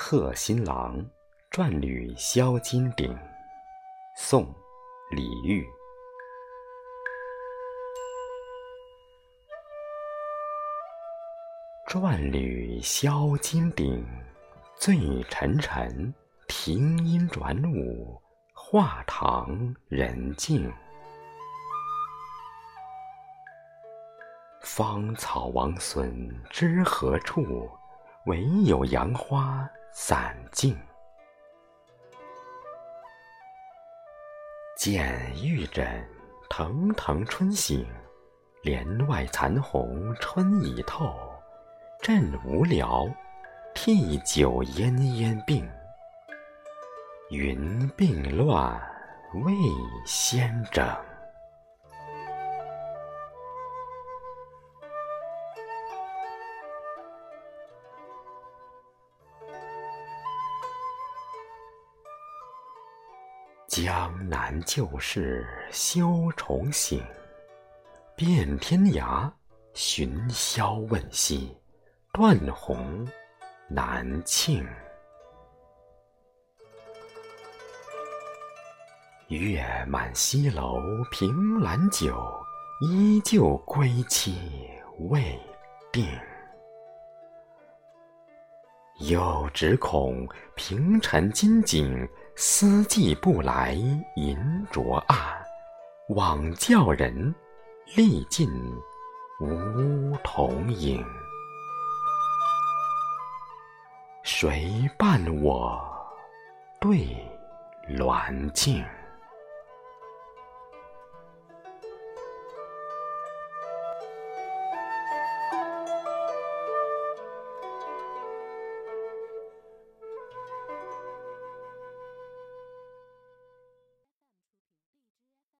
贺新郎·转履销金鼎，宋·李煜。转履销金鼎，醉沉沉，停音转舞，画堂人静。芳草王孙知何处？唯有杨花散尽。见玉枕腾腾春醒，帘外残红春已透。朕无聊，替酒奄奄病。云鬓乱，未先整。江南旧事休重醒，遍天涯寻宵问西，断鸿难庆。月满西楼凭栏酒，依旧归期未定。又只恐平陈金井。思寄不来银着岸，枉教人历尽梧桐影。谁伴我对鸾镜？